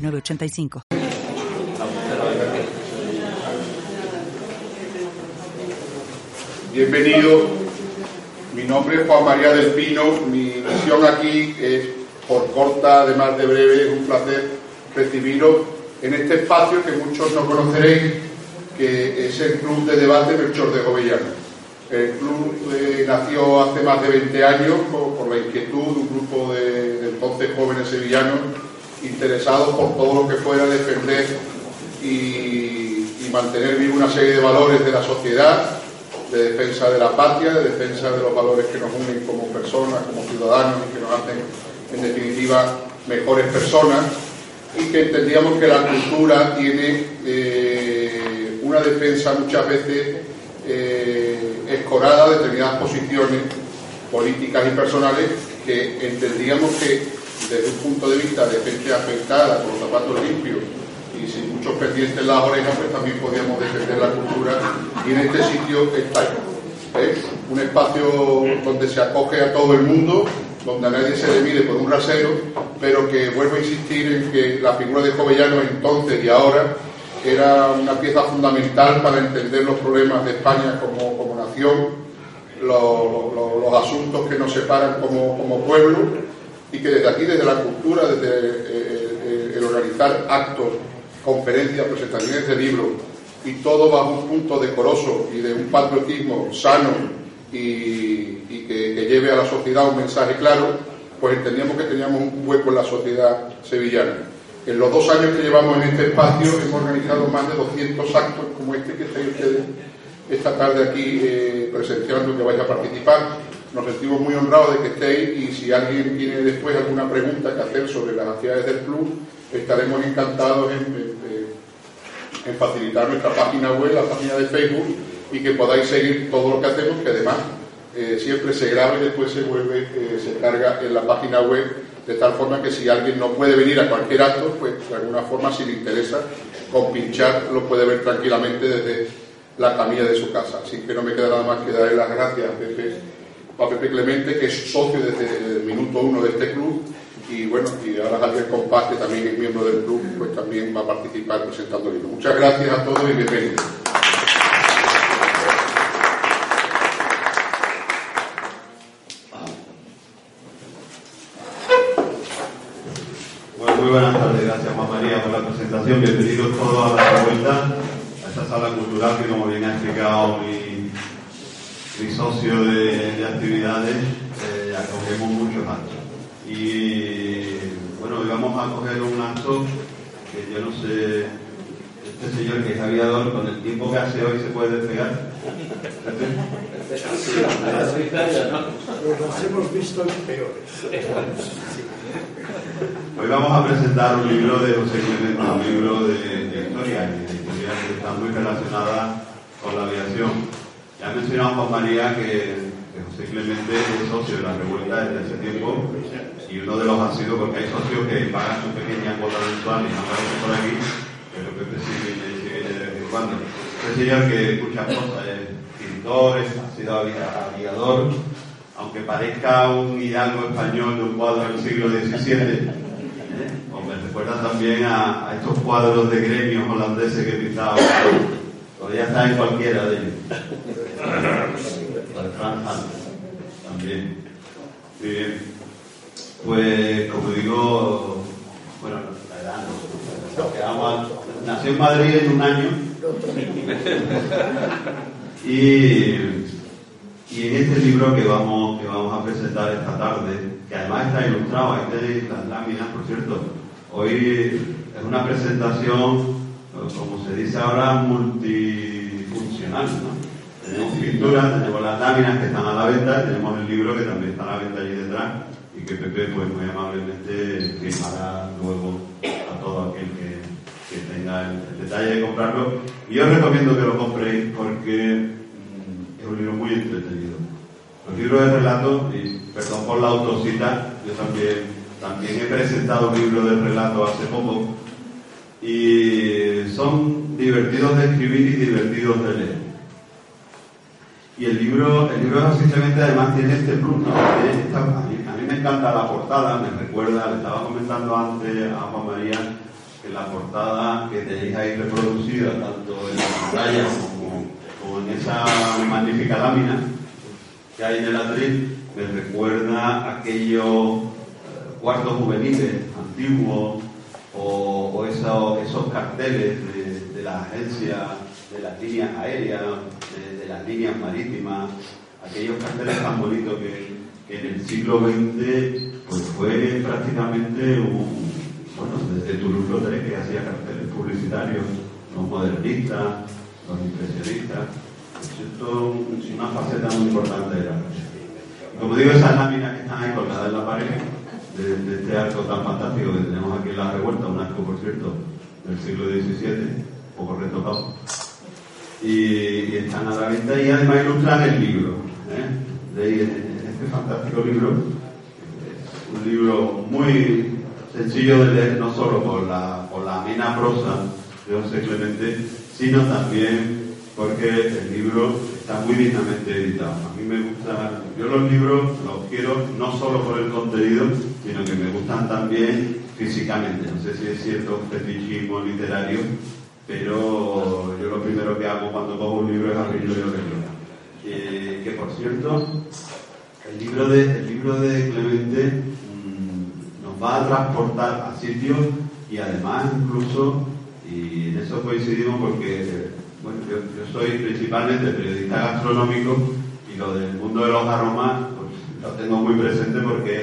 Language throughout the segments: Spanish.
985. Bienvenido, mi nombre es Juan María del Pino, mi misión aquí es, por corta, además de breve, es un placer recibiros en este espacio que muchos no conoceréis, que es el Club de Debate Melchor de Gobellano. El club eh, nació hace más de 20 años por, la inquietud de un grupo de entonces jóvenes sevillanos interesados por todo lo que fuera defender y, mantener viva una serie de valores de la sociedad, de defensa de la patria, de defensa de los valores que nos unen como personas, como ciudadanos y que nos hacen, en definitiva, mejores personas y que entendíamos que la cultura tiene eh, una defensa muchas veces eh, escorada de determinadas posiciones políticas y personales que entendíamos que desde un punto de vista de gente afectada, con los zapatos limpios y sin muchos pendientes en las orejas, pues también podíamos defender la cultura y en este sitio está ¿eh? un espacio donde se acoge a todo el mundo, donde a nadie se le mide por un rasero, pero que vuelvo a insistir en que la figura de Jovellano entonces y ahora era una pieza fundamental para entender los problemas de España como, como nación, los, asuntos que nos separan como, como pueblo y que desde aquí, desde la cultura, desde eh, eh, el organizar actos, conferencias, presentaciones de libros y todo bajo un punto decoroso y de un patriotismo sano y, que, lleve a la sociedad un mensaje claro, pues entendíamos que teníamos un hueco en la sociedad sevillana. En los dos años que llevamos en este espacio hemos organizado más de 200 actos como este que estáis ustedes esta tarde aquí eh, presenciando que vais a participar nos sentimos muy honrados de que estéis y si alguien tiene después alguna pregunta que hacer sobre las actividades del club, estaremos encantados en, facilitar nuestra página web, la página de Facebook y que podáis seguir todo lo que hacemos, que además eh, siempre se graba y después se vuelve, eh, se carga en la página web, de tal forma que si alguien no puede venir a cualquier acto, pues de alguna forma si le interesa, con pinchar lo puede ver tranquilamente desde la camilla de su casa. Así que no me queda nada más que darle las gracias Pepe a Pepe Clemente, que es socio desde el minuto uno de este club, y bueno, y ahora Javier Compás, que también es miembro del club, pues también va a participar presentando el libro. Muchas gracias a todos y bienvenidos. Muy buenas tardes, gracias Juan María por la presentación, bienvenidos todos a la vuelta, a esta sala cultural que como bien ha explicado mi socio de, actividades, eh, acogemos muchos actos. Y bueno, hoy vamos a coger un acto que yo no sé, este señor que es aviador, con el tiempo que hace hoy se puede despegar. Los hemos visto peores. Hoy vamos a presentar un libro de José Clemente, un libro de, de historia que está muy relacionada con la aviación. Ha mencionado Juan María que, José Clemente es socio de la revuelta desde hace tiempo y uno de los ha sido porque hay socios que pagan su pequeña cuota mensual y aparecen por aquí, pero que sí viene de vez en cuando. Este señor que escucha cosas, es pintor, ha sido aviador, aunque parezca un hidalgo español de un cuadro del siglo XVII, o me recuerda también a, a, estos cuadros de gremios holandeses que pintaba Podría estar en cualquiera de ellos. también. Bien. Pues, como digo, bueno, la edad no. Nació en Madrid en un año. y, y en este libro que vamos, que vamos a presentar esta tarde, que además está ilustrado, ahí tenéis las láminas, por cierto. Hoy es una presentación como se dice ahora, multifuncional. Tenemos pinturas, tenemos las láminas que están a la venta, tenemos el libro que también está a la venta allí detrás y que Pepe pues, muy amablemente firmará luego a todo aquel que, tenga el, detalle de comprarlo. Y yo recomiendo que lo compréis porque mm, es un libro muy entretenido. Los libros de relato, y perdón por la autocita, yo también, también he presentado un libro de relato hace poco, y divertidos de escribir y divertidos de leer. Y el libro, el libro simplemente además tiene este plus, a, mí, me encanta la portada, me recuerda, le estaba comentando antes a Juan María que la portada que tenéis ahí reproducida, tanto en la pantalla como, en esa magnífica lámina que hay en el atril, me recuerda aquellos eh, cuartos juveniles antiguos o, esos, carteles de, la agencia, de las líneas aéreas, de, las líneas marítimas, aquellos carteles tan bonitos que, en el siglo XX pues fue prácticamente un, bueno, desde Toulouse-Lautrec que hacía carteles publicitarios, los modernistas, los impresionistas. Esto es una faceta muy importante de la Como digo, esas láminas que están ahí colgadas en la pared, de, este arco tan fantástico que tenemos aquí en la revuelta, un arco, por cierto, del siglo XVII, poco retocado. Y, están a la venta y además ilustran el libro. ¿eh? Este fantástico libro, un libro muy sencillo de leer, no solo por la, por la amena prosa de José Clemente, sino también porque el libro está muy dignamente editado. A mí me gusta, yo los libros los quiero no solo por el contenido, sino que me gustan también físicamente. No sé si es cierto un fetichismo literario, pero yo lo primero que hago cuando cojo un libro es abrirlo y lo que, que por cierto, el libro de, el libro de Clemente mm, nos va a transportar a sitios y además incluso, y en eso coincidimos porque bueno, yo, soy principalmente periodista gastronómico y lo del mundo de los aromas pues, lo tengo muy presente porque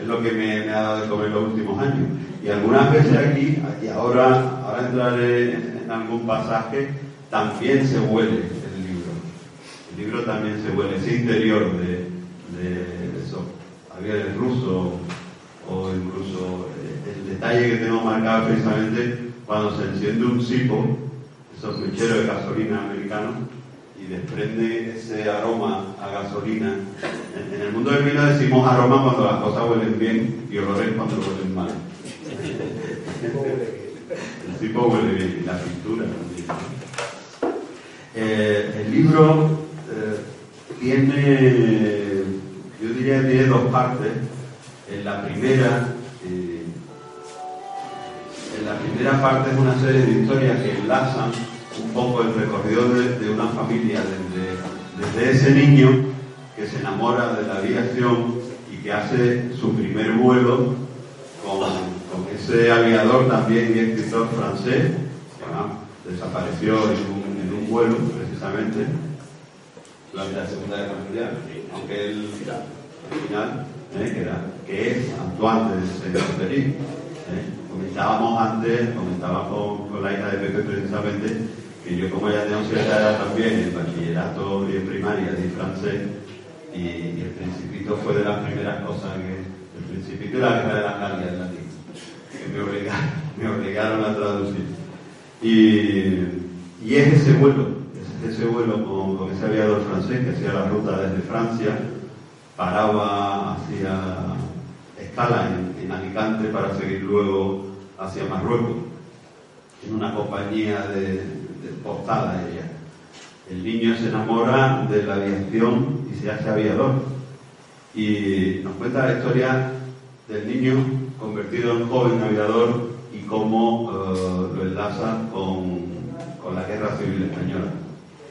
es lo que me, ha dado de comer los últimos años. Y algunas veces aquí, y ahora, ahora entraré en, algún pasaje, también se huele el libro. El libro también se huele, ese interior de, de eso. Había el ruso o incluso el detalle que tengo marcado precisamente cuando se enciende un cipo esos mecheros de gasolina americanos y desprende ese aroma a gasolina. En, el mundo del vino decimos aroma cuando las cosas huelen bien y olores cuando huelen mal. la pintura. Eh, el libro eh, tiene, yo diría que tiene dos partes. En la primera, eh, en la primera parte es una serie de historias que enlazan un poco el recorrido de, una familia desde, ese niño que se enamora de la aviación y que hace su primer vuelo ese aviador también y escritor francés, que desapareció en un, vuelo precisamente durante la Segunda Guerra Mundial, aunque él al final, ¿eh? que, era, que es Antoine de Saint-Exupéry. ¿eh? Comentábamos antes, comentaba con, con la hija de Pepe precisamente, que yo como ya tengo cierta edad también, en bachillerato y en primaria di francés, y, el principito fue de las primeras cosas que, el principito de la guerra de las latín, me obligaron, me obligaron a traducir. Y, y es ese vuelo, es ese vuelo con, con, ese aviador francés que hacía la ruta desde Francia, paraba, hacía escala en, en Alicante para seguir luego hacia Marruecos, en una compañía de, portada ella. El niño se enamora de la aviación y se hace aviador. Y nos cuenta la historia del niño convertido en joven aviador y cómo eh, lo enlaza con, con la guerra civil española.